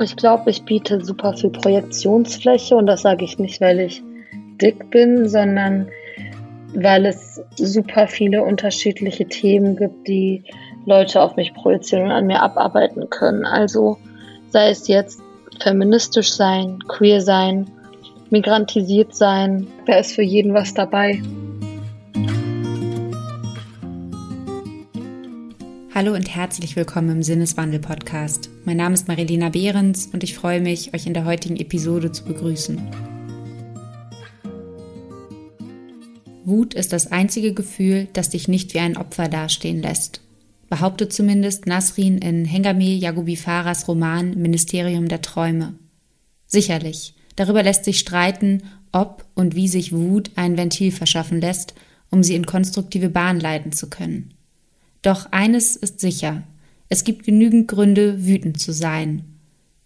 Ich glaube, ich biete super viel Projektionsfläche und das sage ich nicht, weil ich dick bin, sondern weil es super viele unterschiedliche Themen gibt, die Leute auf mich projizieren und an mir abarbeiten können. Also sei es jetzt feministisch sein, queer sein, migrantisiert sein, da ist für jeden was dabei. Hallo und herzlich willkommen im Sinneswandel-Podcast. Mein Name ist Marilena Behrens und ich freue mich, euch in der heutigen Episode zu begrüßen. Wut ist das einzige Gefühl, das dich nicht wie ein Opfer dastehen lässt. Behauptet zumindest Nasrin in Hengame Yagubi Faras Roman Ministerium der Träume. Sicherlich, darüber lässt sich streiten, ob und wie sich Wut ein Ventil verschaffen lässt, um sie in konstruktive Bahn leiten zu können. Doch eines ist sicher, es gibt genügend Gründe, wütend zu sein.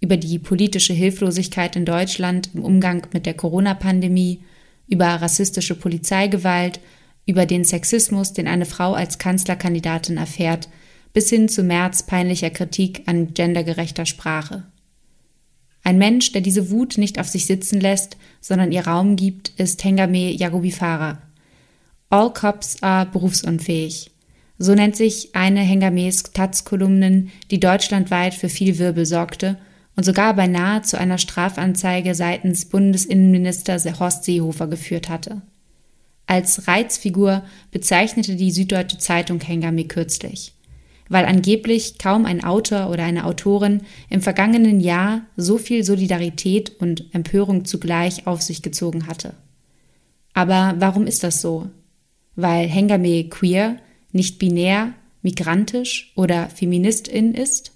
Über die politische Hilflosigkeit in Deutschland im Umgang mit der Corona-Pandemie, über rassistische Polizeigewalt, über den Sexismus, den eine Frau als Kanzlerkandidatin erfährt, bis hin zu März peinlicher Kritik an gendergerechter Sprache. Ein Mensch, der diese Wut nicht auf sich sitzen lässt, sondern ihr Raum gibt, ist Hengame Yagubifara. All Cops are berufsunfähig. So nennt sich eine Hengames Taz-Kolumnen, die deutschlandweit für viel Wirbel sorgte und sogar beinahe zu einer Strafanzeige seitens Bundesinnenminister Horst Seehofer geführt hatte. Als Reizfigur bezeichnete die Süddeutsche Zeitung Hengame kürzlich, weil angeblich kaum ein Autor oder eine Autorin im vergangenen Jahr so viel Solidarität und Empörung zugleich auf sich gezogen hatte. Aber warum ist das so? Weil Hengame queer, nicht binär, migrantisch oder Feministin ist?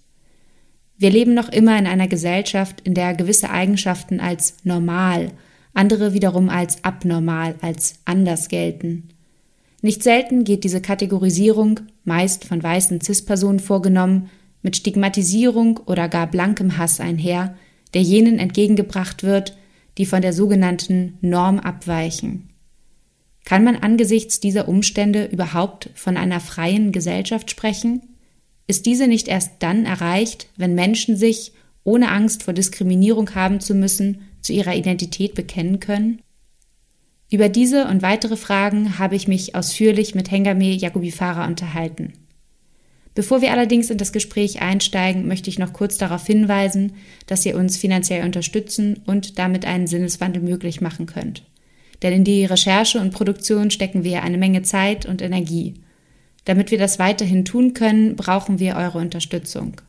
Wir leben noch immer in einer Gesellschaft, in der gewisse Eigenschaften als normal, andere wiederum als abnormal, als anders gelten. Nicht selten geht diese Kategorisierung, meist von weißen CIS-Personen vorgenommen, mit Stigmatisierung oder gar blankem Hass einher, der jenen entgegengebracht wird, die von der sogenannten Norm abweichen. Kann man angesichts dieser Umstände überhaupt von einer freien Gesellschaft sprechen? Ist diese nicht erst dann erreicht, wenn Menschen sich, ohne Angst vor Diskriminierung haben zu müssen, zu ihrer Identität bekennen können? Über diese und weitere Fragen habe ich mich ausführlich mit Hengame Yakubifara unterhalten. Bevor wir allerdings in das Gespräch einsteigen, möchte ich noch kurz darauf hinweisen, dass ihr uns finanziell unterstützen und damit einen Sinneswandel möglich machen könnt. Denn in die Recherche und Produktion stecken wir eine Menge Zeit und Energie. Damit wir das weiterhin tun können, brauchen wir eure Unterstützung.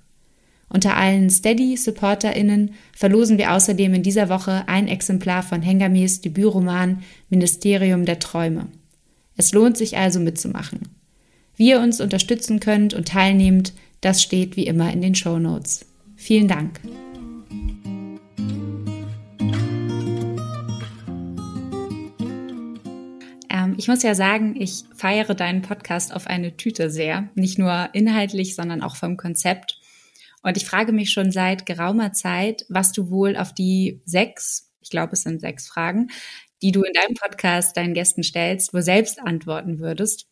Unter allen Steady-SupporterInnen verlosen wir außerdem in dieser Woche ein Exemplar von Hengames Debütroman Ministerium der Träume. Es lohnt sich also mitzumachen. Wie ihr uns unterstützen könnt und teilnehmt, das steht wie immer in den Show Notes. Vielen Dank. Ich muss ja sagen, ich feiere deinen Podcast auf eine Tüte sehr. Nicht nur inhaltlich, sondern auch vom Konzept. Und ich frage mich schon seit geraumer Zeit, was du wohl auf die sechs, ich glaube, es sind sechs Fragen, die du in deinem Podcast deinen Gästen stellst, wo selbst antworten würdest.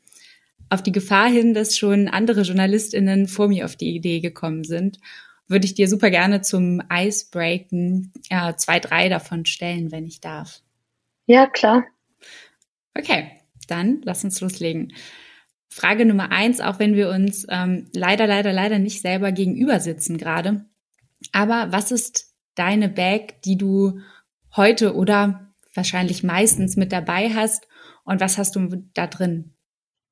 Auf die Gefahr hin, dass schon andere JournalistInnen vor mir auf die Idee gekommen sind, würde ich dir super gerne zum Icebreaken äh, zwei, drei davon stellen, wenn ich darf. Ja, klar. Okay, dann lass uns loslegen. Frage Nummer eins, auch wenn wir uns ähm, leider, leider, leider nicht selber gegenüber sitzen gerade. Aber was ist deine Bag, die du heute oder wahrscheinlich meistens mit dabei hast? Und was hast du da drin?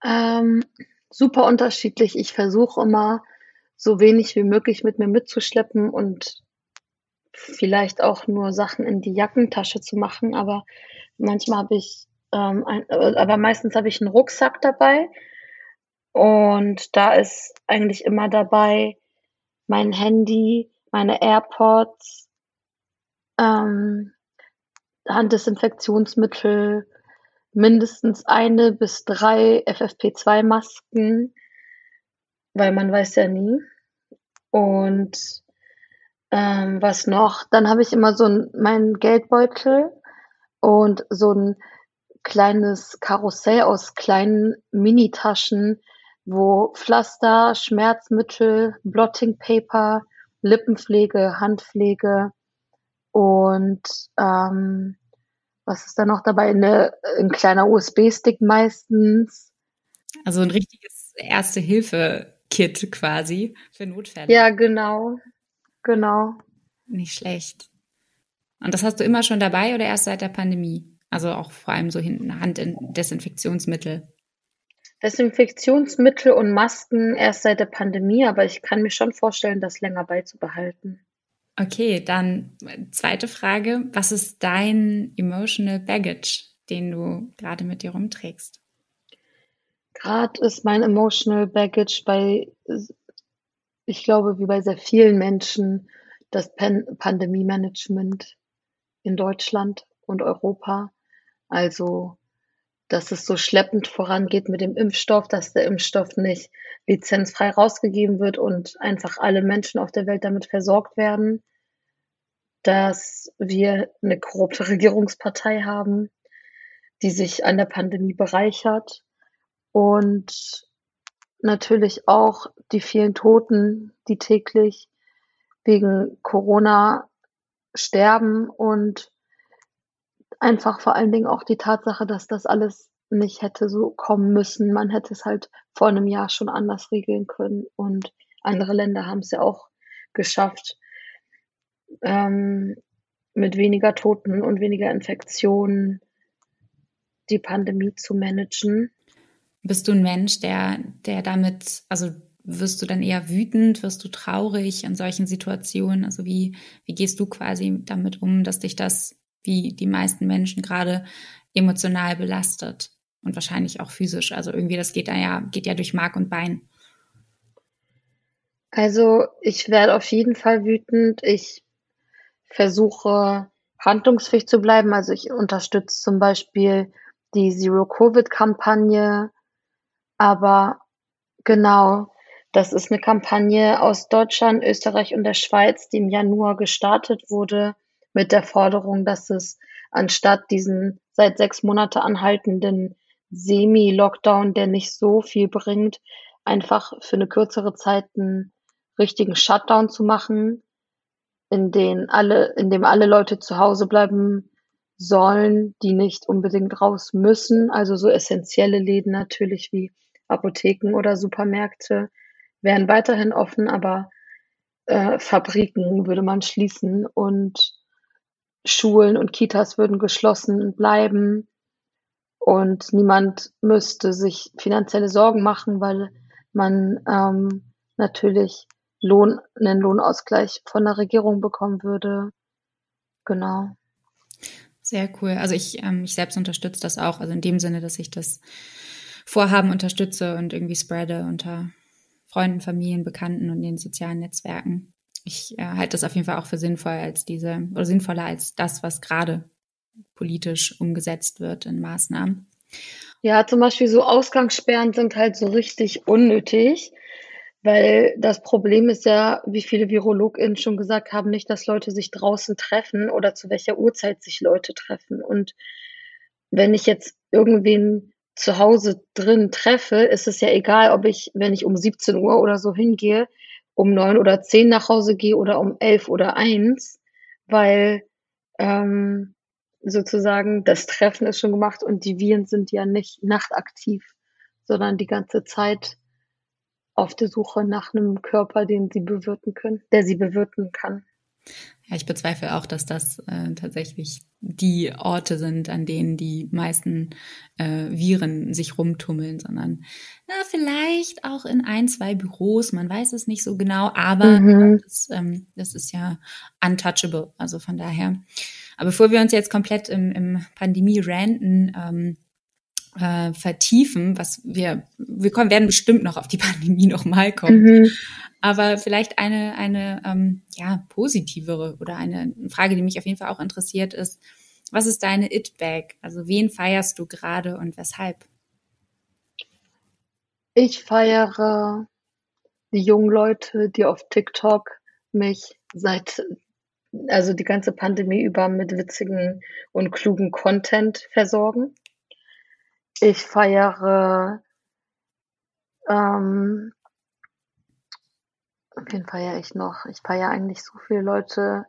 Ähm, super unterschiedlich. Ich versuche immer so wenig wie möglich mit mir mitzuschleppen und vielleicht auch nur Sachen in die Jackentasche zu machen. Aber manchmal habe ich ähm, ein, aber meistens habe ich einen Rucksack dabei und da ist eigentlich immer dabei mein Handy, meine AirPods, ähm, Handdesinfektionsmittel, mindestens eine bis drei FFP2-Masken, weil man weiß ja nie. Und ähm, was noch? Dann habe ich immer so ein, meinen Geldbeutel und so ein kleines Karussell aus kleinen Minitaschen, wo Pflaster, Schmerzmittel, Blotting Paper, Lippenpflege, Handpflege und ähm, was ist da noch dabei? Eine, ein kleiner USB-Stick meistens. Also ein richtiges Erste-Hilfe-Kit quasi für Notfälle. Ja, genau. Genau. Nicht schlecht. Und das hast du immer schon dabei oder erst seit der Pandemie? Also auch vor allem so hinten Handdesinfektionsmittel. Desinfektionsmittel und Masken erst seit der Pandemie, aber ich kann mir schon vorstellen, das länger beizubehalten. Okay, dann zweite Frage. Was ist dein emotional baggage, den du gerade mit dir rumträgst? Gerade ist mein emotional baggage bei, ich glaube, wie bei sehr vielen Menschen, das Pan Pandemie-Management in Deutschland und Europa. Also, dass es so schleppend vorangeht mit dem Impfstoff, dass der Impfstoff nicht lizenzfrei rausgegeben wird und einfach alle Menschen auf der Welt damit versorgt werden, dass wir eine korrupte Regierungspartei haben, die sich an der Pandemie bereichert. Und natürlich auch die vielen Toten, die täglich wegen Corona sterben und einfach vor allen Dingen auch die Tatsache, dass das alles nicht hätte so kommen müssen. Man hätte es halt vor einem Jahr schon anders regeln können und andere Länder haben es ja auch geschafft, ähm, mit weniger Toten und weniger Infektionen die Pandemie zu managen. Bist du ein Mensch, der, der damit, also wirst du dann eher wütend, wirst du traurig in solchen Situationen? Also wie, wie gehst du quasi damit um, dass dich das, wie die meisten Menschen gerade, emotional belastet und wahrscheinlich auch physisch? Also irgendwie, das geht da ja, geht ja durch Mark und Bein. Also ich werde auf jeden Fall wütend. Ich versuche handlungsfähig zu bleiben. Also ich unterstütze zum Beispiel die Zero-Covid-Kampagne. Aber genau, das ist eine Kampagne aus Deutschland, Österreich und der Schweiz, die im Januar gestartet wurde mit der Forderung, dass es anstatt diesen seit sechs Monate anhaltenden Semi-Lockdown, der nicht so viel bringt, einfach für eine kürzere Zeit einen richtigen Shutdown zu machen, in den alle, in dem alle Leute zu Hause bleiben sollen, die nicht unbedingt raus müssen. Also so essentielle Läden natürlich wie Apotheken oder Supermärkte wären weiterhin offen, aber äh, Fabriken würde man schließen und Schulen und Kitas würden geschlossen bleiben und niemand müsste sich finanzielle Sorgen machen, weil man ähm, natürlich Lohn, einen Lohnausgleich von der Regierung bekommen würde. Genau. Sehr cool. Also ich, ähm, ich selbst unterstütze das auch, also in dem Sinne, dass ich das Vorhaben unterstütze und irgendwie spreade unter Freunden, Familien, Bekannten und den sozialen Netzwerken. Ich äh, halte das auf jeden Fall auch für sinnvoll als diese oder sinnvoller als das, was gerade politisch umgesetzt wird in Maßnahmen. Ja, zum Beispiel so Ausgangssperren sind halt so richtig unnötig, weil das Problem ist ja, wie viele VirologInnen schon gesagt haben, nicht, dass Leute sich draußen treffen oder zu welcher Uhrzeit sich Leute treffen. Und wenn ich jetzt irgendwen zu Hause drin treffe, ist es ja egal, ob ich, wenn ich um 17 Uhr oder so hingehe, um neun oder zehn nach Hause gehe oder um elf oder eins, weil ähm, sozusagen das Treffen ist schon gemacht und die Viren sind ja nicht nachtaktiv, sondern die ganze Zeit auf der Suche nach einem Körper, den sie bewirten können, der sie bewirten kann. Ja, ich bezweifle auch, dass das äh, tatsächlich die Orte sind, an denen die meisten äh, Viren sich rumtummeln, sondern na, vielleicht auch in ein, zwei Büros, man weiß es nicht so genau, aber mhm. das, ähm, das ist ja untouchable, also von daher. Aber bevor wir uns jetzt komplett im, im Pandemie-Ranten ähm, äh, vertiefen, was wir, wir kommen, werden bestimmt noch auf die Pandemie nochmal kommen. Mhm. Aber vielleicht eine, eine ähm, ja, positivere oder eine Frage, die mich auf jeden Fall auch interessiert, ist, was ist deine It-Bag? Also wen feierst du gerade und weshalb? Ich feiere die jungen Leute, die auf TikTok mich seit, also die ganze Pandemie über mit witzigen und klugen Content versorgen. Ich feiere ähm, wen feiere ich noch? Ich feiere eigentlich so viele Leute.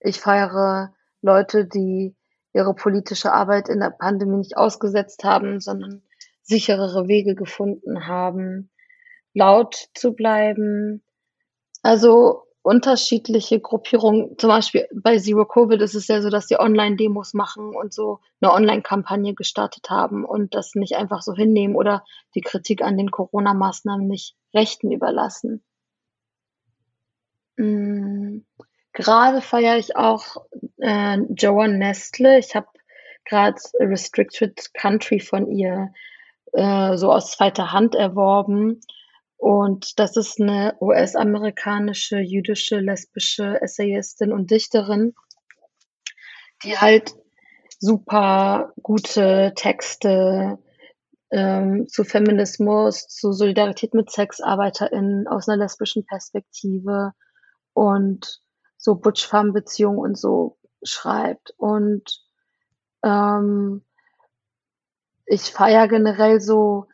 Ich feiere Leute, die ihre politische Arbeit in der Pandemie nicht ausgesetzt haben, sondern sicherere Wege gefunden haben, laut zu bleiben. Also unterschiedliche Gruppierungen, zum Beispiel bei Zero Covid ist es ja so, dass die Online-Demos machen und so eine Online-Kampagne gestartet haben und das nicht einfach so hinnehmen oder die Kritik an den Corona-Maßnahmen nicht Rechten überlassen. Mhm. Gerade feiere ich auch äh, Joan Nestle. Ich habe gerade Restricted Country von ihr äh, so aus zweiter Hand erworben. Und das ist eine US-amerikanische, jüdische, lesbische Essayistin und Dichterin, die halt super gute Texte ähm, zu Feminismus, zu Solidarität mit SexarbeiterInnen aus einer lesbischen Perspektive und so Butch-Farm-Beziehungen und so schreibt. Und ähm, ich feiere generell so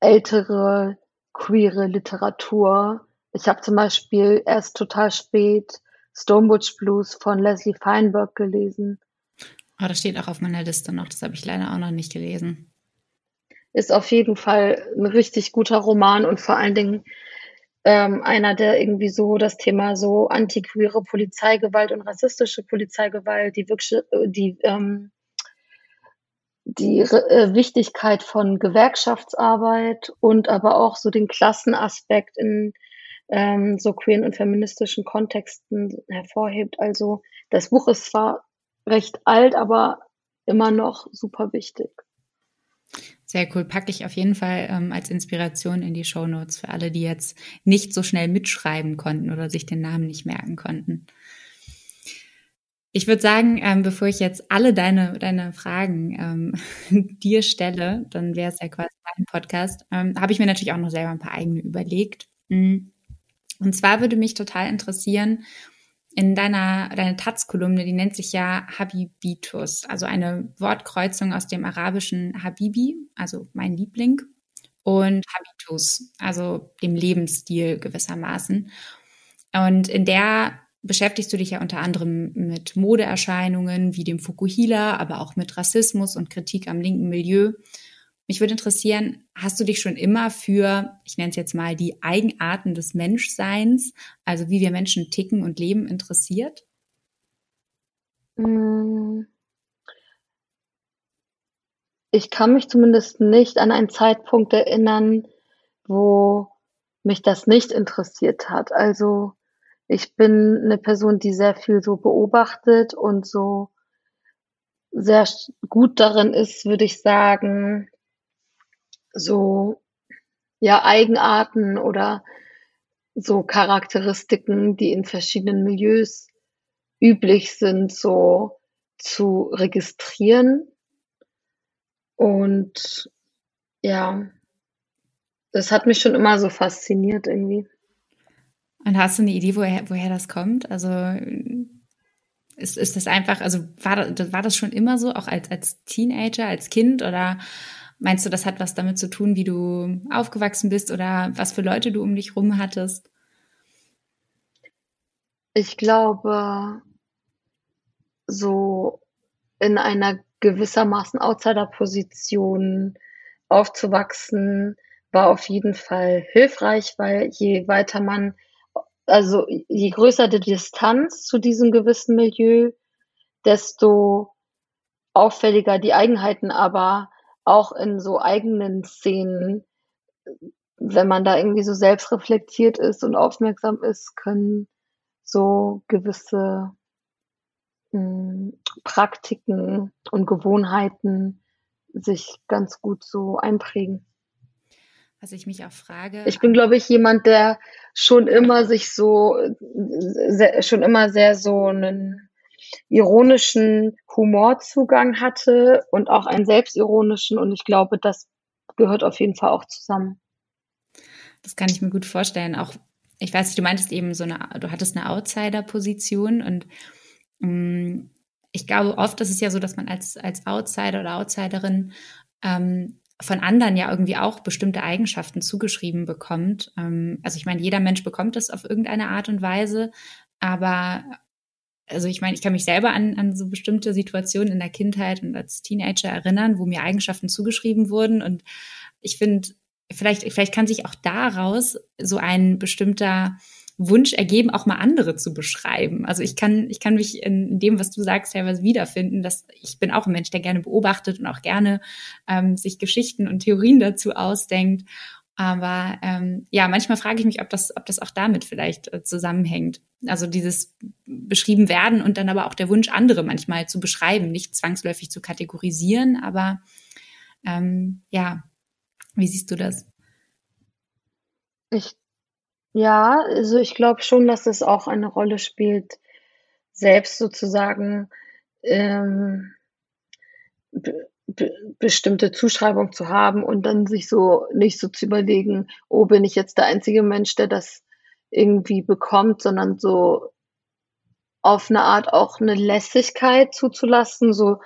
ältere queere Literatur. Ich habe zum Beispiel erst total spät Stonebutch Blues von Leslie Feinberg gelesen. Oh, das steht auch auf meiner Liste noch. Das habe ich leider auch noch nicht gelesen. Ist auf jeden Fall ein richtig guter Roman und vor allen Dingen ähm, einer, der irgendwie so das Thema so antiqueere Polizeigewalt und rassistische Polizeigewalt, die wirklich, die ähm, die äh, Wichtigkeit von Gewerkschaftsarbeit und aber auch so den Klassenaspekt in ähm, so queeren und feministischen Kontexten hervorhebt. Also das Buch ist zwar recht alt, aber immer noch super wichtig. Sehr cool. Packe ich auf jeden Fall ähm, als Inspiration in die Show Notes für alle, die jetzt nicht so schnell mitschreiben konnten oder sich den Namen nicht merken konnten. Ich würde sagen, ähm, bevor ich jetzt alle deine, deine Fragen ähm, dir stelle, dann wäre es ja quasi mein Podcast, ähm, habe ich mir natürlich auch noch selber ein paar eigene überlegt. Mm. Und zwar würde mich total interessieren, in deiner deine Taz-Kolumne, die nennt sich ja Habibitus, also eine Wortkreuzung aus dem arabischen Habibi, also mein Liebling, und Habitus, also dem Lebensstil gewissermaßen. Und in der beschäftigst du dich ja unter anderem mit Modeerscheinungen wie dem Fukuhila, aber auch mit Rassismus und Kritik am linken Milieu. Mich würde interessieren, hast du dich schon immer für, ich nenne es jetzt mal, die Eigenarten des Menschseins, also wie wir Menschen ticken und leben, interessiert? Hm. Ich kann mich zumindest nicht an einen Zeitpunkt erinnern, wo mich das nicht interessiert hat. Also ich bin eine Person, die sehr viel so beobachtet und so sehr gut darin ist, würde ich sagen, so ja Eigenarten oder so Charakteristiken, die in verschiedenen Milieus üblich sind, so zu registrieren. Und ja, das hat mich schon immer so fasziniert irgendwie. Und hast du eine Idee, woher, woher das kommt? Also ist, ist das einfach, also war das, war das schon immer so, auch als, als Teenager, als Kind? Oder meinst du, das hat was damit zu tun, wie du aufgewachsen bist oder was für Leute du um dich rum hattest? Ich glaube, so in einer gewissermaßen Outsider-Position aufzuwachsen, war auf jeden Fall hilfreich, weil je weiter man also je größer die Distanz zu diesem gewissen Milieu, desto auffälliger die Eigenheiten, aber auch in so eigenen Szenen, wenn man da irgendwie so selbstreflektiert ist und aufmerksam ist, können so gewisse mh, hm, Praktiken und Gewohnheiten sich ganz gut so einprägen. Was ich mich auch frage. Ich bin, glaube ich, jemand, der schon immer sich so, sehr, schon immer sehr so einen ironischen Humorzugang hatte und auch einen selbstironischen. Und ich glaube, das gehört auf jeden Fall auch zusammen. Das kann ich mir gut vorstellen. Auch, ich weiß nicht, du meintest eben so eine, du hattest eine Outsider-Position und mh, mm, ich glaube, oft ist es ja so, dass man als, als Outsider oder Outsiderin ähm, von anderen ja irgendwie auch bestimmte Eigenschaften zugeschrieben bekommt. Ähm, also ich meine, jeder Mensch bekommt das auf irgendeine Art und Weise, aber also ich meine, ich kann mich selber an, an so bestimmte Situationen in der Kindheit und als Teenager erinnern, wo mir Eigenschaften zugeschrieben wurden. Und ich finde, vielleicht, vielleicht kann sich auch daraus so ein bestimmter Wunsch ergeben, auch mal andere zu beschreiben. Also ich kann, ich kann mich in dem, was du sagst, teilweise wiederfinden, dass ich bin auch ein Mensch, der gerne beobachtet und auch gerne ähm, sich Geschichten und Theorien dazu ausdenkt. Aber ähm, ja, manchmal frage ich mich, ob das, ob das auch damit vielleicht äh, zusammenhängt. Also dieses beschrieben werden und dann aber auch der Wunsch, andere manchmal zu beschreiben, nicht zwangsläufig zu kategorisieren, aber ähm, ja, wie siehst du das? Ich ja, also ich glaube schon, dass es auch eine Rolle spielt, selbst sozusagen ähm, bestimmte Zuschreibung zu haben und dann sich so nicht so zu überlegen, oh, bin ich jetzt der einzige Mensch, der das irgendwie bekommt, sondern so auf eine Art auch eine Lässigkeit zuzulassen, so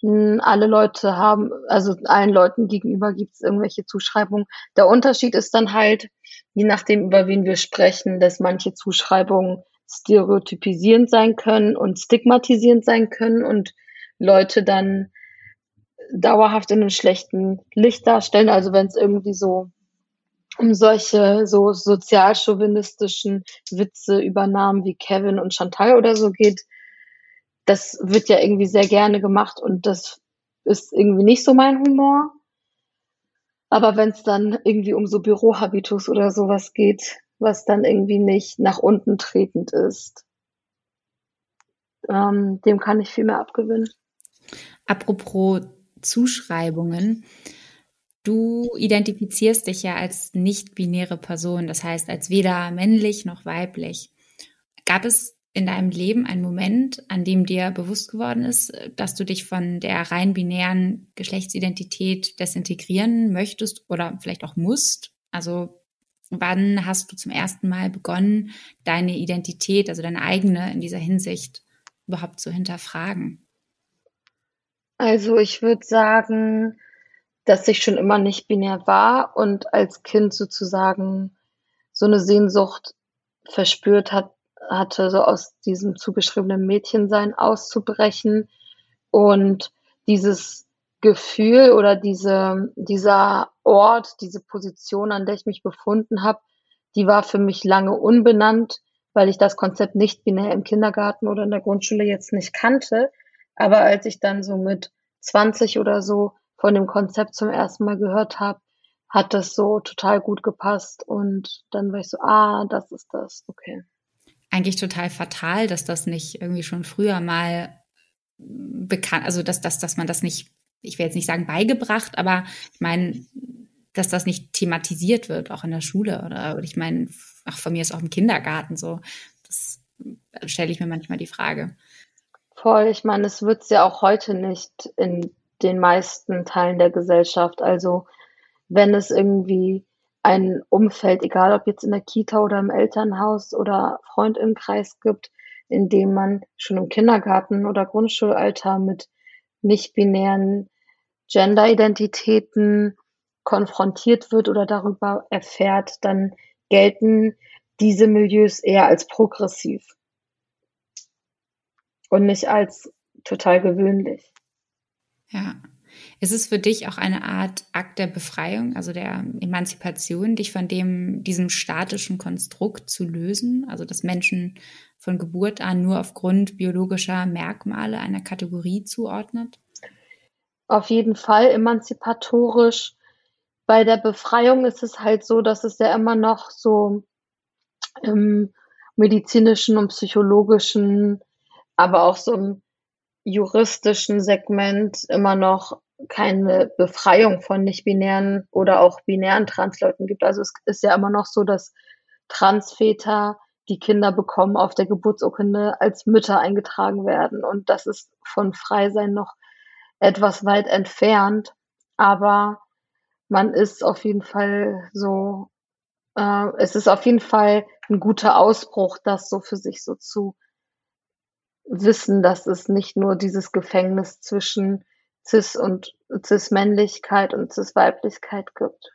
hm, alle Leute haben, also allen Leuten gegenüber gibt es irgendwelche Zuschreibungen. Der Unterschied ist dann halt, je nachdem, über wen wir sprechen, dass manche Zuschreibungen stereotypisierend sein können und stigmatisierend sein können und Leute dann dauerhaft in einem schlechten Licht darstellen. Also wenn es irgendwie so um solche so sozialchauvinistischen Witze über Namen wie Kevin und Chantal oder so geht, das wird ja irgendwie sehr gerne gemacht und das ist irgendwie nicht so mein Humor. Aber wenn es dann irgendwie um so Bürohabitus oder sowas geht, was dann irgendwie nicht nach unten tretend ist, ähm, dem kann ich viel mehr abgewinnen. Apropos Zuschreibungen. Du identifizierst dich ja als nicht-binäre Person, das heißt als weder männlich noch weiblich. Gab es in deinem Leben einen Moment, an dem dir bewusst geworden ist, dass du dich von der rein binären Geschlechtsidentität desintegrieren möchtest oder vielleicht auch musst? Also wann hast du zum ersten Mal begonnen, deine Identität, also deine eigene in dieser Hinsicht überhaupt zu hinterfragen? Also ich würde sagen, dass ich schon immer nicht binär war und als Kind sozusagen so eine Sehnsucht verspürt hat, hatte, so aus diesem zugeschriebenen Mädchensein auszubrechen und dieses Gefühl oder diese, dieser Ort, diese Position, an der ich mich befunden habe, die war für mich lange unbenannt, weil ich das Konzept nicht binär im Kindergarten oder in der Grundschule jetzt nicht kannte. Aber als ich dann so mit 20 oder so von dem Konzept zum ersten Mal gehört habe, hat das so total gut gepasst und dann war ich so, ah, das ist das, okay eigentlich total fatal, dass das nicht irgendwie schon früher mal bekannt, also dass, dass, dass man das nicht, ich will jetzt nicht sagen beigebracht, aber ich meine, dass das nicht thematisiert wird, auch in der Schule oder, oder ich meine, ach, von mir ist auch im Kindergarten so. Das stelle ich mir manchmal die Frage. Voll, ich meine, es wird es ja auch heute nicht in den meisten Teilen der Gesellschaft. Also wenn es irgendwie ein Umfeld, egal ob jetzt in der Kita oder im Elternhaus oder Freundinnenkreis gibt, in dem man schon im Kindergarten oder Grundschulalter mit nicht-binären Gender-Identitäten konfrontiert wird oder darüber erfährt, dann gelten diese Milieus eher als progressiv und nicht als total gewöhnlich. Ja. Ist es für dich auch eine Art Akt der Befreiung, also der Emanzipation, dich von dem, diesem statischen Konstrukt zu lösen? Also, dass Menschen von Geburt an nur aufgrund biologischer Merkmale einer Kategorie zuordnet? Auf jeden Fall emanzipatorisch. Bei der Befreiung ist es halt so, dass es ja immer noch so im medizinischen und psychologischen, aber auch so im juristischen Segment immer noch keine Befreiung von nicht-binären oder auch binären Transleuten gibt. Also es ist ja immer noch so, dass Transväter, die Kinder bekommen, auf der Geburtsurkunde als Mütter eingetragen werden. Und das ist von Freisein noch etwas weit entfernt. Aber man ist auf jeden Fall so, äh, es ist auf jeden Fall ein guter Ausbruch, das so für sich so zu wissen, dass es nicht nur dieses Gefängnis zwischen Cis- und Cis-Männlichkeit und Cis-Weiblichkeit gibt.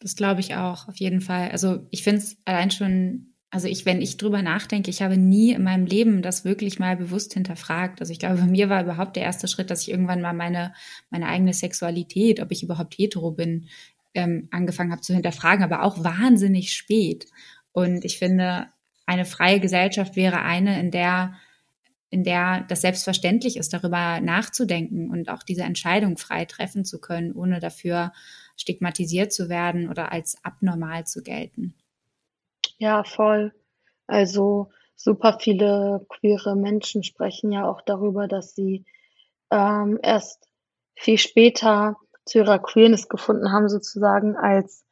Das glaube ich auch, auf jeden Fall. Also ich finde es allein schon, also ich, wenn ich drüber nachdenke, ich habe nie in meinem Leben das wirklich mal bewusst hinterfragt. Also ich glaube, bei mir war überhaupt der erste Schritt, dass ich irgendwann mal meine, meine eigene Sexualität, ob ich überhaupt hetero bin, ähm, angefangen habe zu hinterfragen, aber auch wahnsinnig spät. Und ich finde, eine freie Gesellschaft wäre eine, in der in der das selbstverständlich ist, darüber nachzudenken und auch diese Entscheidung frei treffen zu können, ohne dafür stigmatisiert zu werden oder als abnormal zu gelten. Ja, voll. Also super viele queere Menschen sprechen ja auch darüber, dass sie ähm, erst viel später zu ihrer Queerness gefunden haben, sozusagen als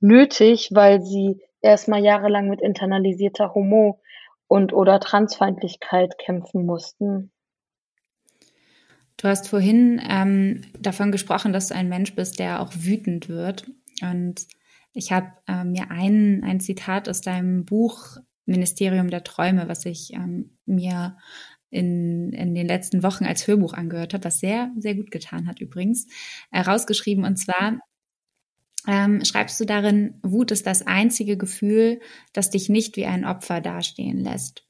nötig, weil sie erstmal jahrelang mit internalisierter Homo- und oder Transfeindlichkeit kämpfen mussten. Du hast vorhin ähm, davon gesprochen, dass du ein Mensch bist, der auch wütend wird. Und ich habe äh, mir ein, ein Zitat aus deinem Buch Ministerium der Träume, was ich ähm, mir in, in den letzten Wochen als Hörbuch angehört habe, was sehr, sehr gut getan hat übrigens, herausgeschrieben. Äh, und zwar ähm, schreibst du darin, Wut ist das einzige Gefühl, das dich nicht wie ein Opfer dastehen lässt.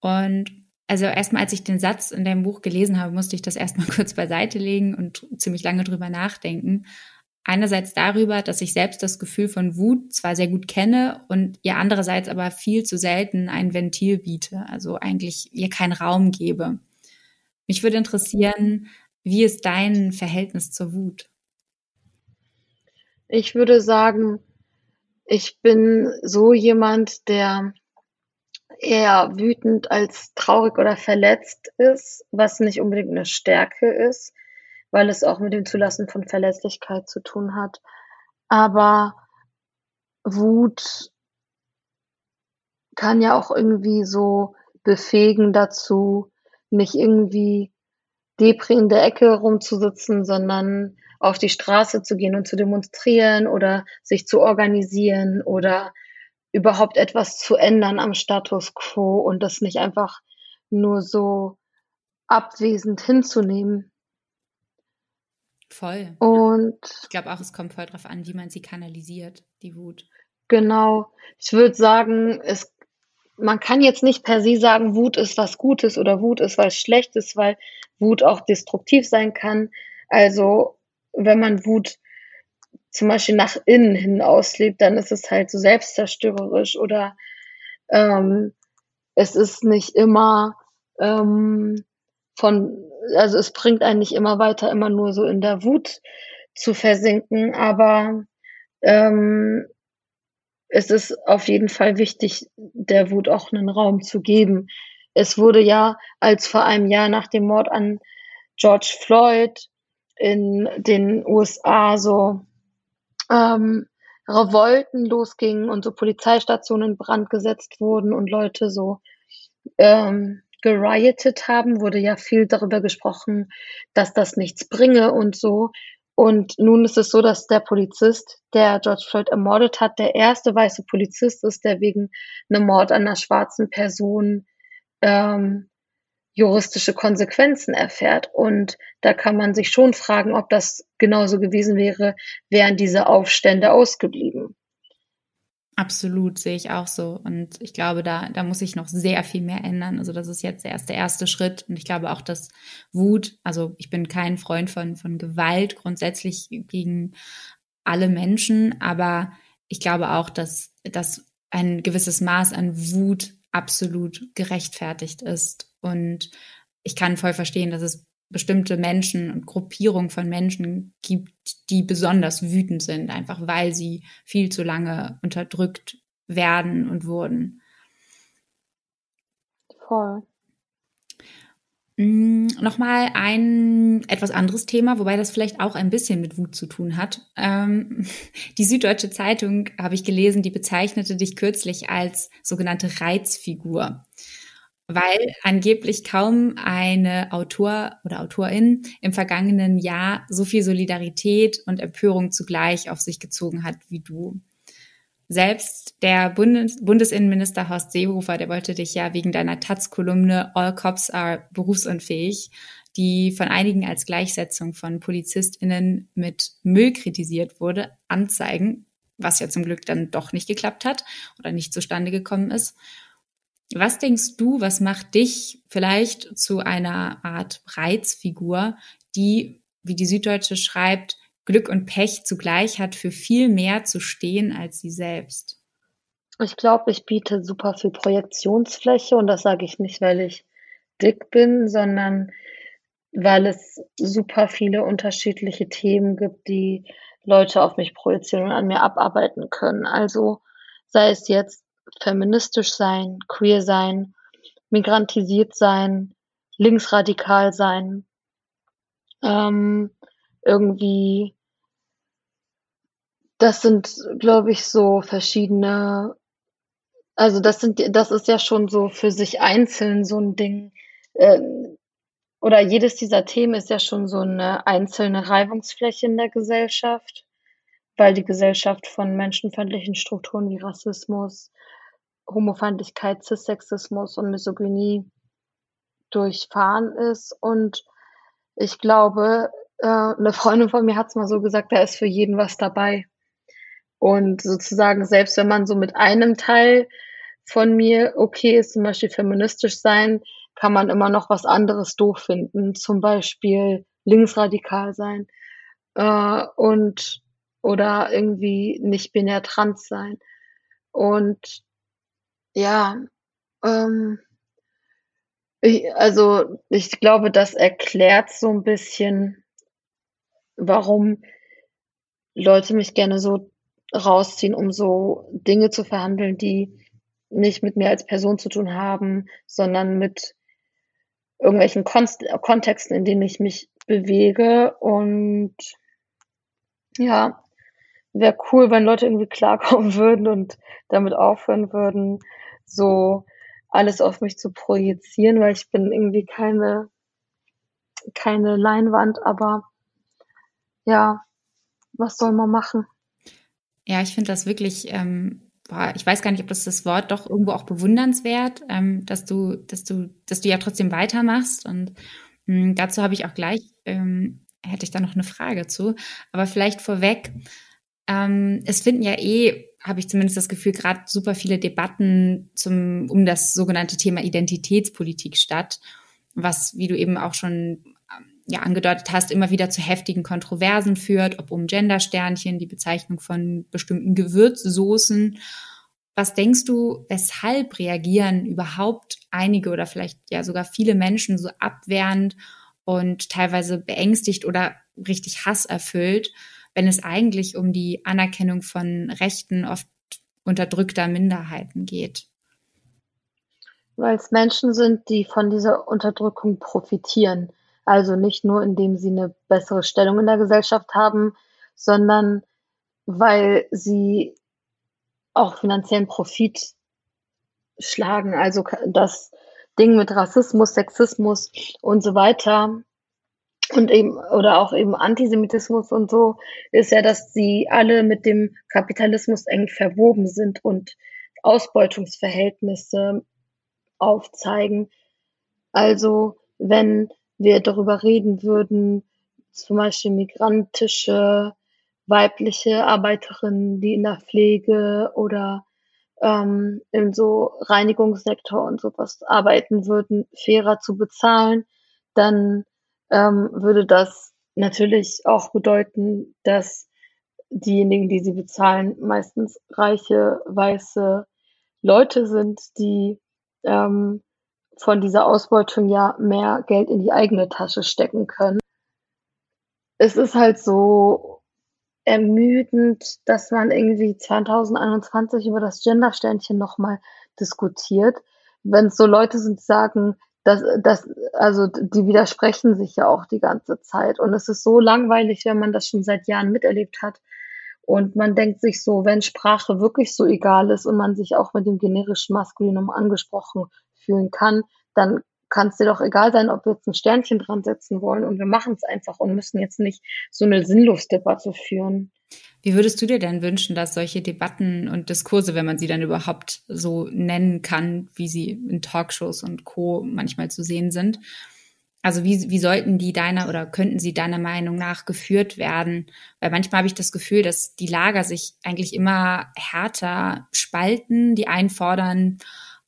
Und also erstmal, als ich den Satz in deinem Buch gelesen habe, musste ich das erstmal kurz beiseite legen und ziemlich lange drüber nachdenken. Einerseits darüber, dass ich selbst das Gefühl von Wut zwar sehr gut kenne und ihr andererseits aber viel zu selten ein Ventil biete, also eigentlich ihr keinen Raum gebe. Mich würde interessieren, wie ist dein Verhältnis zur Wut? Ich würde sagen, ich bin so jemand, der eher wütend als traurig oder verletzt ist, was nicht unbedingt eine Stärke ist, weil es auch mit dem Zulassen von Verletzlichkeit zu tun hat. Aber Wut kann ja auch irgendwie so befähigen dazu, nicht irgendwie Depri in der Ecke rumzusitzen, sondern auf die Straße zu gehen und zu demonstrieren oder sich zu organisieren oder überhaupt etwas zu ändern am Status quo und das nicht einfach nur so abwesend hinzunehmen. Voll. Und ich glaube auch, es kommt voll drauf an, wie man sie kanalisiert, die Wut. Genau. Ich würde sagen, es, man kann jetzt nicht per se sagen, Wut ist was Gutes oder Wut ist was Schlechtes, weil Wut auch destruktiv sein kann. Also, wenn man Wut zum Beispiel nach innen hin auslebt, dann ist es halt so selbstzerstörerisch oder ähm, es ist nicht immer ähm, von, also es bringt einen nicht immer weiter, immer nur so in der Wut zu versinken, aber ähm, es ist auf jeden Fall wichtig, der Wut auch einen Raum zu geben. Es wurde ja, als vor einem Jahr nach dem Mord an George Floyd in den USA so ähm, Revolten losgingen und so Polizeistationen in Brand gesetzt wurden und Leute so ähm, geriotet haben, wurde ja viel darüber gesprochen, dass das nichts bringe und so. Und nun ist es so, dass der Polizist, der George Floyd ermordet hat, der erste weiße Polizist ist, der wegen einem Mord an einer schwarzen Person ähm, juristische Konsequenzen erfährt. Und da kann man sich schon fragen, ob das genauso gewesen wäre, wären diese Aufstände ausgeblieben. Absolut, sehe ich auch so. Und ich glaube, da, da muss sich noch sehr viel mehr ändern. Also das ist jetzt erst der erste Schritt. Und ich glaube auch, dass Wut, also ich bin kein Freund von, von Gewalt grundsätzlich gegen alle Menschen, aber ich glaube auch, dass, dass ein gewisses Maß an Wut absolut gerechtfertigt ist. Und ich kann voll verstehen, dass es bestimmte Menschen und Gruppierungen von Menschen gibt, die besonders wütend sind, einfach weil sie viel zu lange unterdrückt werden und wurden. Voll. Mm, Nochmal ein etwas anderes Thema, wobei das vielleicht auch ein bisschen mit Wut zu tun hat. Ähm, die Süddeutsche Zeitung habe ich gelesen, die bezeichnete dich kürzlich als sogenannte Reizfigur, weil angeblich kaum eine Autor oder Autorin im vergangenen Jahr so viel Solidarität und Empörung zugleich auf sich gezogen hat wie du. Selbst der Bundes Bundesinnenminister Horst Seehofer, der wollte dich ja wegen deiner Taz-Kolumne All Cops are berufsunfähig die von einigen als Gleichsetzung von PolizistInnen mit Müll kritisiert wurde, anzeigen, was ja zum Glück dann doch nicht geklappt hat oder nicht zustande gekommen ist. Was denkst du, was macht dich vielleicht zu einer Art Reizfigur, die, wie die Süddeutsche schreibt, Glück und Pech zugleich hat, für viel mehr zu stehen als sie selbst? Ich glaube, ich biete super viel Projektionsfläche und das sage ich nicht, weil ich dick bin, sondern weil es super viele unterschiedliche Themen gibt, die Leute auf mich projizieren und an mir abarbeiten können. Also sei es jetzt feministisch sein, queer sein, migrantisiert sein, linksradikal sein, ähm, irgendwie, das sind, glaube ich, so verschiedene, also das sind, das ist ja schon so für sich einzeln so ein Ding, äh, oder jedes dieser Themen ist ja schon so eine einzelne Reibungsfläche in der Gesellschaft, weil die Gesellschaft von menschenfeindlichen Strukturen wie Rassismus, Homofeindlichkeit, Cissexismus und Misogynie durchfahren ist. Und ich glaube, äh, eine Freundin von mir hat es mal so gesagt, da ist für jeden was dabei. Und sozusagen, selbst wenn man so mit einem Teil von mir okay ist, zum Beispiel feministisch sein, kann man immer noch was anderes doof finden, zum Beispiel linksradikal sein äh, und oder irgendwie nicht binär trans sein. Und ja, ähm, ich, also ich glaube, das erklärt so ein bisschen, warum Leute mich gerne so rausziehen, um so Dinge zu verhandeln, die nicht mit mir als Person zu tun haben, sondern mit irgendwelchen Konst Kontexten, in denen ich mich bewege. Und ja, wäre cool, wenn Leute irgendwie klarkommen würden und damit aufhören würden, so alles auf mich zu projizieren, weil ich bin irgendwie keine, keine Leinwand, aber ja, was soll man machen? Ja, ich finde das wirklich ähm, boah, ich weiß gar nicht, ob das das Wort doch irgendwo auch bewundernswert, ähm, dass du, dass du, dass du ja trotzdem weitermachst. Und mh, hm, dazu habe ich auch gleich, ähm, hätte ich da noch eine Frage zu. Aber vielleicht vorweg, ähm, es finden ja eh, habe ich zumindest das Gefühl, gerade super viele Debatten zum, um das sogenannte Thema Identitätspolitik statt, was, wie du eben auch schon ja angedeutet hast, immer wieder zu heftigen Kontroversen führt, ob um Gendersternchen, die Bezeichnung von bestimmten Gewürzsoßen. Was denkst du, weshalb reagieren überhaupt einige oder vielleicht ja sogar viele Menschen so abwehrend und teilweise beängstigt oder richtig hasserfüllt, wenn es eigentlich um die Anerkennung von Rechten oft unterdrückter Minderheiten geht? Weil es Menschen sind, die von dieser Unterdrückung profitieren. Also nicht nur, indem sie eine bessere Stellung in der Gesellschaft haben, sondern weil sie auch finanziellen Profit schlagen. Also das Ding mit Rassismus, Sexismus und so weiter und eben oder auch eben Antisemitismus und so ist ja, dass sie alle mit dem Kapitalismus eng verwoben sind und Ausbeutungsverhältnisse aufzeigen. Also wenn wir darüber reden würden, zum Beispiel migrantische weibliche Arbeiterinnen, die in der Pflege oder ähm, im so Reinigungssektor und sowas arbeiten würden, fairer zu bezahlen, dann ähm, würde das natürlich auch bedeuten, dass diejenigen, die sie bezahlen, meistens reiche, weiße Leute sind, die ähm, von dieser Ausbeutung ja mehr Geld in die eigene Tasche stecken können. Es ist halt so ermüdend, dass man irgendwie 2021 über das Gendersternchen nochmal diskutiert. Wenn es so Leute sind, die sagen, dass, dass, also die widersprechen sich ja auch die ganze Zeit. Und es ist so langweilig, wenn man das schon seit Jahren miterlebt hat. Und man denkt sich so, wenn Sprache wirklich so egal ist und man sich auch mit dem generischen Maskulinum angesprochen fühlen kann, dann kann es dir doch egal sein, ob wir jetzt ein Sternchen dran setzen wollen und wir machen es einfach und müssen jetzt nicht so eine Sinnlosdebatte führen. Wie würdest du dir denn wünschen, dass solche Debatten und Diskurse, wenn man sie dann überhaupt so nennen kann, wie sie in Talkshows und Co. manchmal zu sehen sind, Also wie, wie sollten die deiner oder könnten sie deiner Meinung nach geführt werden? Weil manchmal habe ich das Gefühl, dass die Lager sich eigentlich immer härter spalten. Die einen fordern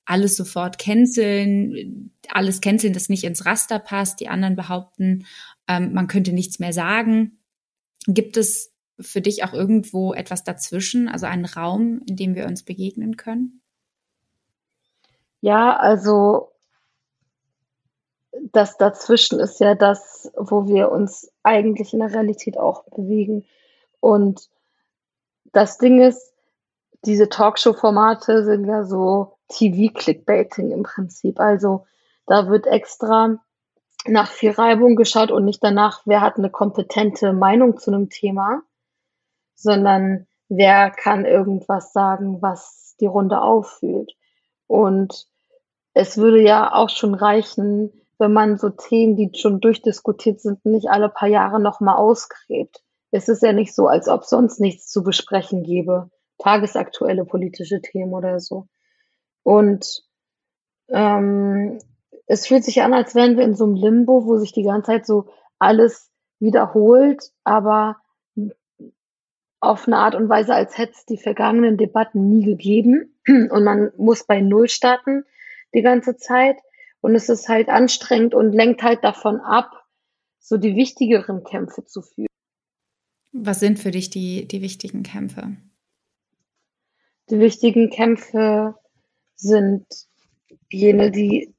alles sofort canceln, alles canceln, das nicht ins Raster passt. Die anderen behaupten, ähm, man könnte nichts mehr sagen. Gibt es für dich auch irgendwo etwas dazwischen, also einen Raum, in dem wir uns begegnen können? Ja, also das dazwischen ist ja das, wo wir uns eigentlich in der Realität auch bewegen. Und das Ding ist, diese Talkshow-Formate sind ja so TV-Clickbaiting im Prinzip. Also da wird extra nach viel Reibung geschaut und nicht danach, wer hat eine kompetente Meinung zu einem Thema, sondern wer kann irgendwas sagen, was die Runde auffühlt. Und es würde ja auch schon reichen, wenn man so Themen, die schon durchdiskutiert sind, nicht alle paar Jahre nochmal ausgräbt. Es ist ja nicht so, als ob sonst nichts zu besprechen gäbe. Tagesaktuelle politische Themen oder so. Und ähm, es fühlt sich an, als wären wir in so einem Limbo, wo sich die ganze Zeit so alles wiederholt, aber auf eine Art und Weise, als hätte es die vergangenen Debatten nie gegeben. Und man muss bei Null starten die ganze Zeit. Und es ist halt anstrengend und lenkt halt davon ab, so die wichtigeren Kämpfe zu führen. Was sind für dich die, die wichtigen Kämpfe? Die wichtigen Kämpfe sind jene, die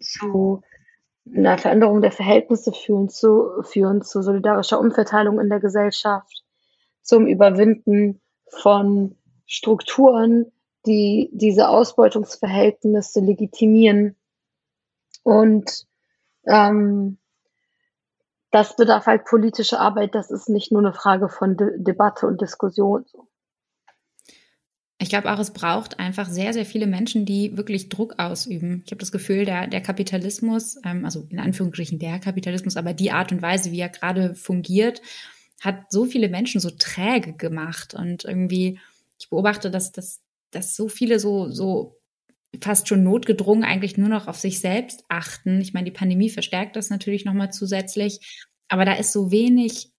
zu einer Veränderung der Verhältnisse führen, zu, führen zu solidarischer Umverteilung in der Gesellschaft, zum Überwinden von Strukturen, die diese Ausbeutungsverhältnisse legitimieren und ähm, das bedarf halt politische Arbeit. Das ist nicht nur eine Frage von De Debatte und Diskussion. Ich glaube auch, es braucht einfach sehr, sehr viele Menschen, die wirklich Druck ausüben. Ich habe das Gefühl, der, der Kapitalismus, ähm, also in Anführungsstrichen der Kapitalismus, aber die Art und Weise, wie er gerade fungiert, hat so viele Menschen so träge gemacht. Und irgendwie, ich beobachte, dass, dass, dass so viele so, so fast schon notgedrungen eigentlich nur noch auf sich selbst achten. Ich meine, die Pandemie verstärkt das natürlich nochmal zusätzlich, aber da ist so wenig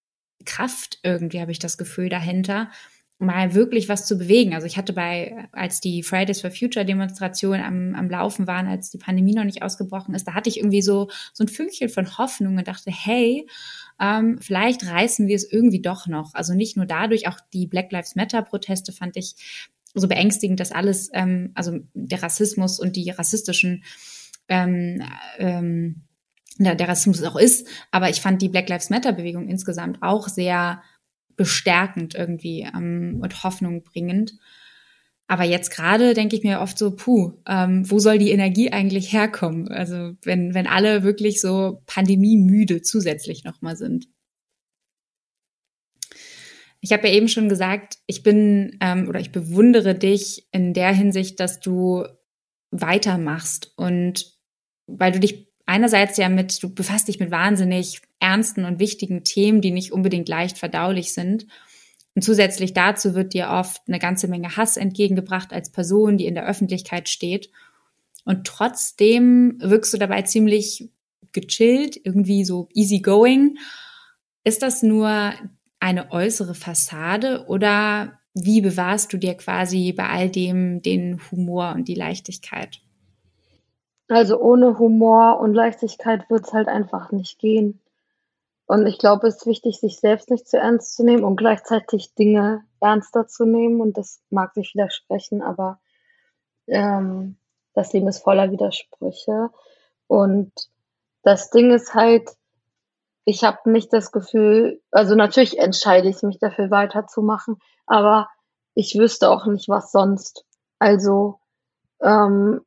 Kraft irgendwie, habe ich das Gefühl, dahinter, mal wirklich was zu bewegen. Also ich hatte bei, als die Fridays for Future Demonstrationen am, am Laufen waren, als die Pandemie noch nicht ausgebrochen ist, da hatte ich irgendwie so, so ein Fünkchen von Hoffnung und dachte, hey, ähm, vielleicht reißen wir es irgendwie doch noch. Also nicht nur dadurch, auch die Black Lives Matter Proteste fand ich so beängstigend, dass alles, ähm, also der Rassismus und die rassistischen ähm, ähm, der, der Rassismus auch ist, aber ich fand die Black Lives Matter Bewegung insgesamt auch sehr bestärkend irgendwie ähm, und Hoffnung bringend. Aber jetzt gerade denke ich mir oft so, puh, ähm, wo soll die Energie eigentlich herkommen? Also wenn, wenn alle wirklich so pandemiemüde zusätzlich nochmal sind. Ich habe ja eben schon gesagt, ich bin ähm, oder ich bewundere dich in der Hinsicht, dass du weitermachst und weil du dich einerseits ja mit, du befasst dich mit wahnsinnig ernsten und wichtigen Themen, die nicht unbedingt leicht verdaulich sind. Und zusätzlich dazu wird dir oft eine ganze Menge Hass entgegengebracht als Person, die in der Öffentlichkeit steht. Und trotzdem wirkst du dabei ziemlich gechillt, irgendwie so easygoing. Ist das nur eine äußere Fassade oder wie bewahrst du dir quasi bei all dem den Humor und die Leichtigkeit? Also ohne Humor und Leichtigkeit wird es halt einfach nicht gehen. Und ich glaube, es ist wichtig, sich selbst nicht zu ernst zu nehmen und gleichzeitig Dinge ernster zu nehmen. Und das mag sich widersprechen, aber ähm, das Leben ist voller Widersprüche. Und das Ding ist halt, ich habe nicht das Gefühl, also natürlich entscheide ich mich dafür weiterzumachen, aber ich wüsste auch nicht, was sonst. Also ähm,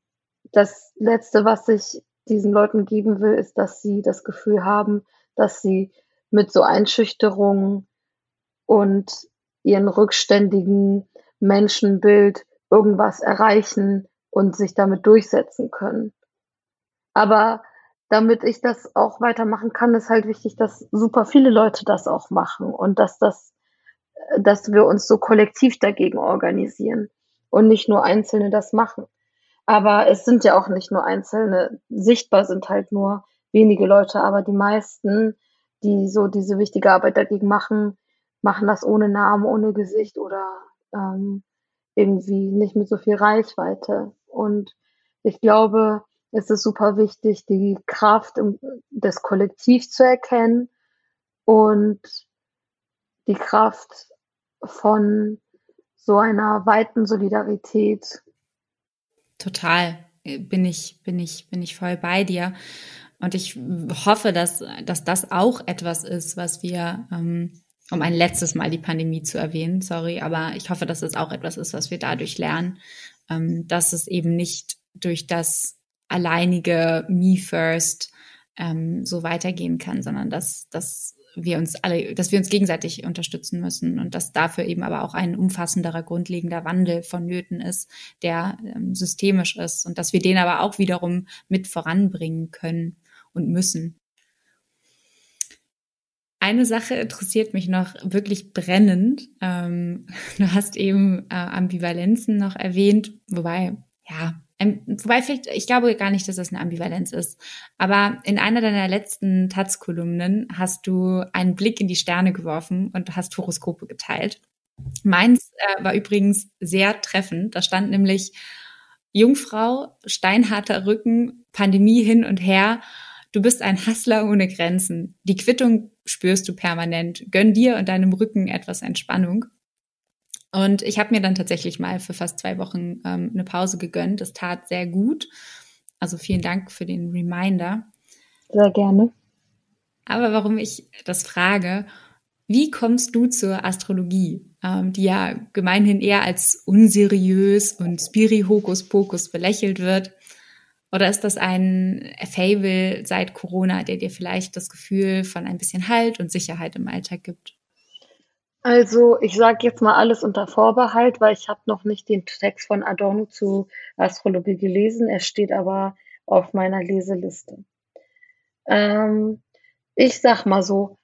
das Letzte, was ich diesen Leuten geben will, ist, dass sie das Gefühl haben, dass sie mit so Einschüchterungen und ihren rückständigen Menschenbild irgendwas erreichen und sich damit durchsetzen können. Aber damit ich das auch weitermachen kann, ist halt wichtig, dass super viele Leute das auch machen und dass das, dass wir uns so kollektiv dagegen organisieren und nicht nur Einzelne das machen. Aber es sind ja auch nicht nur Einzelne. Sichtbar sind halt nur wenige Leute, aber die meisten, die so diese wichtige Arbeit dagegen machen, machen das ohne Namen, ohne Gesicht oder ähm, irgendwie nicht mit so viel Reichweite. Und ich glaube, es ist super wichtig, die Kraft im, des Kollektivs zu erkennen und die Kraft von so einer weiten Solidarität. Total. Bin ich, bin ich, bin ich voll bei dir. Und ich hoffe, dass, dass das auch etwas ist, was wir, ähm, um ein letztes Mal die Pandemie zu erwähnen, sorry, aber ich hoffe, dass es auch etwas ist, was wir dadurch lernen, ähm, dass es eben nicht durch das alleinige Me First ähm, so weitergehen kann, sondern dass, dass wir uns alle, dass wir uns gegenseitig unterstützen müssen und dass dafür eben aber auch ein umfassenderer, grundlegender Wandel vonnöten ist, der ähm, systemisch ist und dass wir den aber auch wiederum mit voranbringen können und müssen. Eine Sache interessiert mich noch wirklich brennend. Ähm, du hast eben äh, Ambivalenzen noch erwähnt, wobei, ja, wobei vielleicht, ich glaube gar nicht, dass das eine Ambivalenz ist. Aber in einer deiner letzten Taz-Kolumnen hast du einen Blick in die Sterne geworfen und hast Horoskope geteilt. Meins äh, war übrigens sehr treffend. Da stand nämlich Jungfrau, steinharter Rücken, Pandemie hin und her. Du bist ein Hassler ohne Grenzen. Die Quittung spürst du permanent. Gönn dir und deinem Rücken etwas Entspannung. Und ich habe mir dann tatsächlich mal für fast zwei Wochen ähm, eine Pause gegönnt. Das tat sehr gut. Also vielen Dank für den Reminder. Sehr gerne. Aber warum ich das frage, wie kommst du zur Astrologie, ähm, die ja gemeinhin eher als unseriös und Spiri-Hokus-Pokus belächelt wird? Oder ist das ein Fable seit Corona, der dir vielleicht das Gefühl von ein bisschen Halt und Sicherheit im Alltag gibt? Also, ich sage jetzt mal alles unter Vorbehalt, weil ich habe noch nicht den Text von Adorno zu Astrologie gelesen. Er steht aber auf meiner Leseliste. Ähm, ich sag mal so,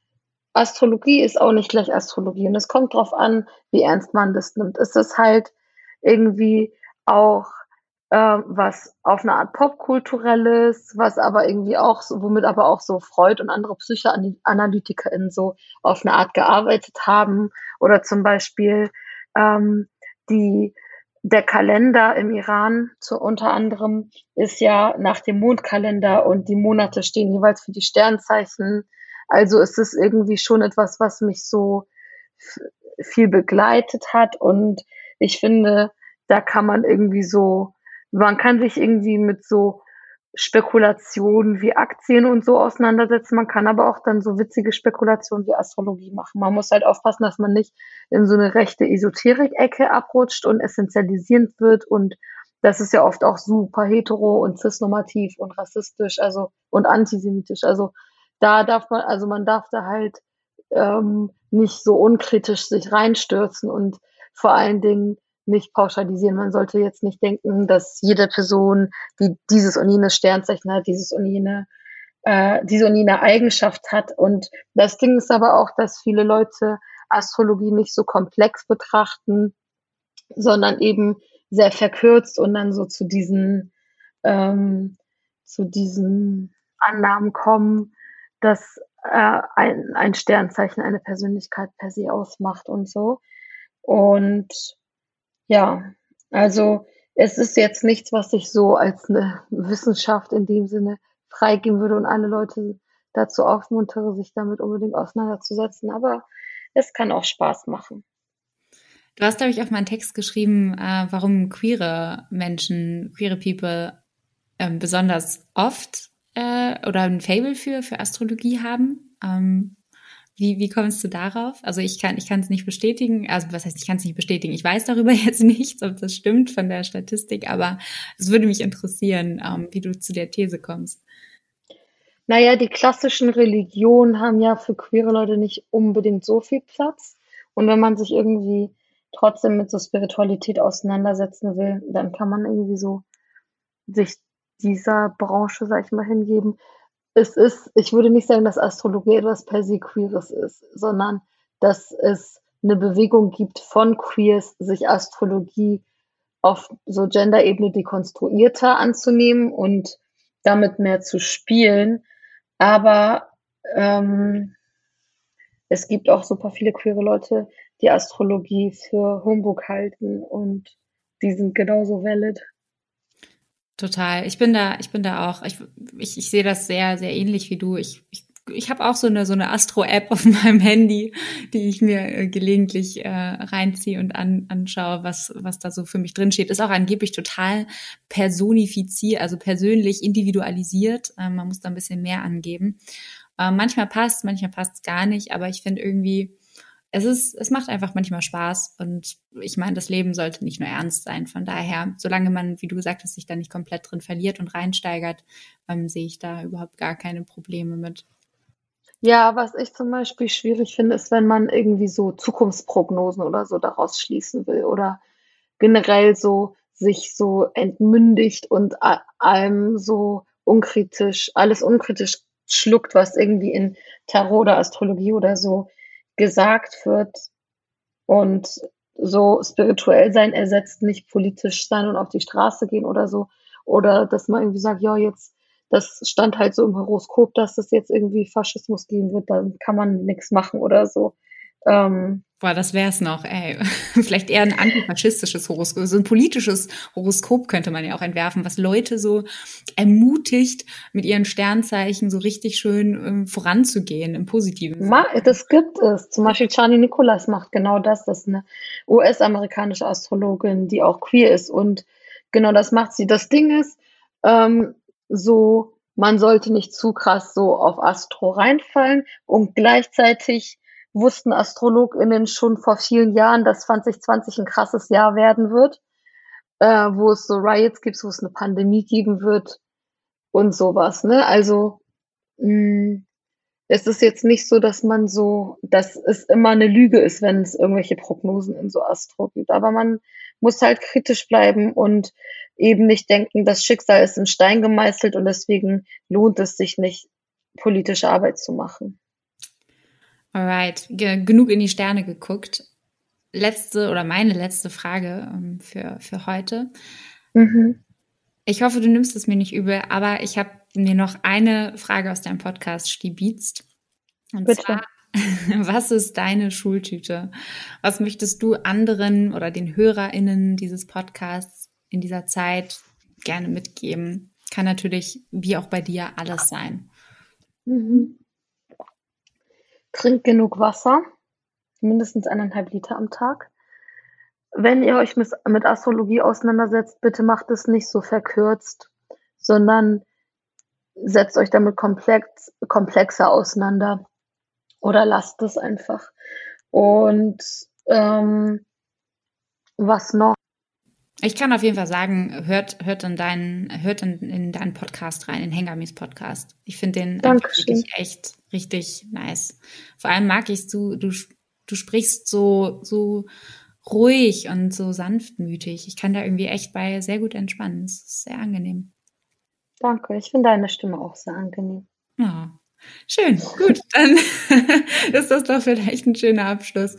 Astrologie ist auch nicht gleich Astrologie und es kommt drauf an, wie ernst man das nimmt. Es ist halt irgendwie auch was auf eine Art popkulturelles, was aber irgendwie auch, so, womit aber auch so Freud und andere PsychoanalytikerInnen so auf eine Art gearbeitet haben. Oder zum Beispiel ähm, die, der Kalender im Iran zu, unter anderem ist ja nach dem Mondkalender und die Monate stehen jeweils für die Sternzeichen. Also ist es irgendwie schon etwas, was mich so viel begleitet hat und ich finde, da kann man irgendwie so man kann sich irgendwie mit so Spekulationen wie Aktien und so auseinandersetzen. Man kann aber auch dann so witzige Spekulationen wie Astrologie machen. Man muss halt aufpassen, dass man nicht in so eine rechte Esoterik-Ecke abrutscht und essentialisierend wird. Und das ist ja oft auch super hetero und cisnormativ und rassistisch, also und antisemitisch. Also da darf man, also man darf da halt ähm, nicht so unkritisch sich reinstürzen und vor allen Dingen nicht pauschalisieren. Man sollte jetzt nicht denken, dass jede Person, die dieses und jenes Sternzeichen hat, dieses und jene, äh, diese und jene Eigenschaft hat. Und das Ding ist aber auch, dass viele Leute Astrologie nicht so komplex betrachten, sondern eben sehr verkürzt und dann so zu diesen, ähm, zu diesen Annahmen kommen, dass äh, ein, ein Sternzeichen eine Persönlichkeit per se ausmacht und so. Und ja, also es ist jetzt nichts, was ich so als eine Wissenschaft in dem Sinne freigeben würde und alle Leute dazu aufmuntere, sich damit unbedingt auseinanderzusetzen. Aber es kann auch Spaß machen. Du hast, glaube ich, auf meinen Text geschrieben, äh, warum queere Menschen, queere People ähm, besonders oft äh, oder ein Fable für, für Astrologie haben. Ähm, wie, wie kommst du darauf? Also ich kann ich kann es nicht bestätigen. Also was heißt, ich kann es nicht bestätigen. Ich weiß darüber jetzt nichts, ob das stimmt von der Statistik, aber es würde mich interessieren, ähm, wie du zu der These kommst. Naja, die klassischen Religionen haben ja für queere Leute nicht unbedingt so viel Platz. Und wenn man sich irgendwie trotzdem mit so Spiritualität auseinandersetzen will, dann kann man irgendwie so sich dieser Branche, sag ich mal, hingeben es ist, ich würde nicht sagen, dass Astrologie etwas per se Queeres ist, sondern dass es eine Bewegung gibt von Queers, sich Astrologie auf so Gender-Ebene dekonstruierter anzunehmen und damit mehr zu spielen. Aber ähm, es gibt auch super viele queere Leute, die Astrologie für Humbug halten und die sind genauso valid. Total. Ich bin da, ich bin da auch. Ich, ich, ich sehe das sehr, sehr ähnlich wie du. Ich, ich, ich habe auch so eine so eine Astro-App auf meinem Handy, die ich mir äh, gelegentlich äh, reinziehe und an, anschaue, was was da so für mich drin steht. Ist auch angeblich total personifiziert, also persönlich individualisiert. Äh, man muss da ein bisschen mehr angeben. Äh, manchmal passt, manchmal passt gar nicht, aber ich finde irgendwie es ist, es macht einfach manchmal Spaß und ich meine, das Leben sollte nicht nur ernst sein. Von daher, solange man, wie du gesagt hast, sich da nicht komplett drin verliert und reinsteigert, ähm, sehe ich da überhaupt gar keine Probleme mit. Ja, was ich zum Beispiel schwierig finde, ist, wenn man irgendwie so Zukunftsprognosen oder so daraus schließen will oder generell so sich so entmündigt und allem so unkritisch, alles unkritisch schluckt, was irgendwie in Tarot oder Astrologie oder so gesagt wird und so spirituell sein ersetzt nicht politisch sein und auf die Straße gehen oder so. Oder dass man irgendwie sagt, ja, jetzt, das stand halt so im Horoskop, dass es jetzt irgendwie Faschismus geben wird, dann kann man nichts machen oder so. Ähm, Boah, das wär's noch, ey. Vielleicht eher ein antifaschistisches Horoskop, so ein politisches Horoskop könnte man ja auch entwerfen, was Leute so ermutigt, mit ihren Sternzeichen so richtig schön ähm, voranzugehen im Positiven. Das gibt es. Zum Beispiel Charlie Nicholas macht genau das. Das ist eine US-amerikanische Astrologin, die auch queer ist. Und genau das macht sie. Das Ding ist, ähm, so, man sollte nicht zu krass so auf Astro reinfallen und gleichzeitig wussten AstrologInnen schon vor vielen Jahren, dass 2020 ein krasses Jahr werden wird, äh, wo es so Riots gibt, wo es eine Pandemie geben wird und sowas. Ne? Also mh, mm, es ist jetzt nicht so, dass man so, dass es immer eine Lüge ist, wenn es irgendwelche Prognosen in so Astro gibt. Aber man muss halt kritisch bleiben und eben nicht denken, das Schicksal ist in Stein gemeißelt und deswegen lohnt es sich nicht, politische Arbeit zu machen. Alright, genug in die Sterne geguckt. Letzte oder meine letzte Frage ähm, für, für heute. Mhm. Ich hoffe, du nimmst es mir nicht übel, aber ich habe mir noch eine Frage aus deinem Podcast stibitzt. Und Bitte. zwar, was ist deine Schultüte? Was möchtest du anderen oder den HörerInnen dieses Podcasts in dieser Zeit gerne mitgeben? Kann natürlich, wie auch bei dir, alles sein. Mhm. Trinkt genug Wasser, mindestens eineinhalb Liter am Tag. Wenn ihr euch mit Astrologie auseinandersetzt, bitte macht es nicht so verkürzt, sondern setzt euch damit komplex, komplexer auseinander oder lasst es einfach. Und ähm, was noch? Ich kann auf jeden Fall sagen, hört, hört in deinen, hört in, in deinen Podcast rein, in Hengamis Podcast. Ich finde den wirklich echt richtig nice. Vor allem mag ich du, du, du sprichst so, so ruhig und so sanftmütig. Ich kann da irgendwie echt bei sehr gut entspannen. Es ist sehr angenehm. Danke, ich finde deine Stimme auch sehr angenehm. Ja, Schön, gut, dann ist das doch vielleicht ein schöner Abschluss.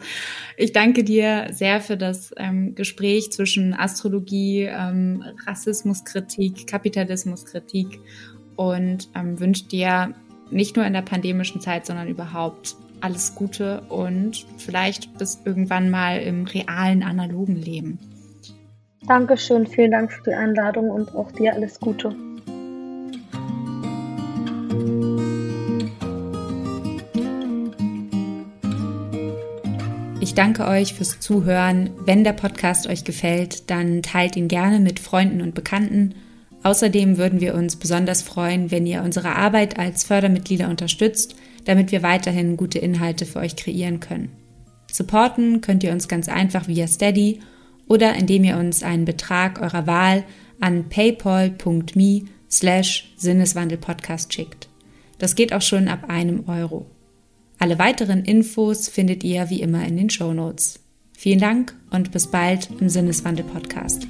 Ich danke dir sehr für das ähm, Gespräch zwischen Astrologie, ähm, Rassismuskritik, Kapitalismuskritik und ähm, wünsche dir nicht nur in der pandemischen Zeit, sondern überhaupt alles Gute und vielleicht bis irgendwann mal im realen, analogen Leben. Dankeschön, vielen Dank für die Einladung und auch dir alles Gute. Ich danke euch fürs Zuhören. Wenn der Podcast euch gefällt, dann teilt ihn gerne mit Freunden und Bekannten. Außerdem würden wir uns besonders freuen, wenn ihr unsere Arbeit als Fördermitglieder unterstützt, damit wir weiterhin gute Inhalte für euch kreieren können. Supporten könnt ihr uns ganz einfach via Steady oder indem ihr uns einen Betrag eurer Wahl an paypal.me slash Sinneswandelpodcast schickt. Das geht auch schon ab einem Euro. Alle weiteren Infos findet ihr wie immer in den Show Notes. Vielen Dank und bis bald im Sinneswandel Podcast.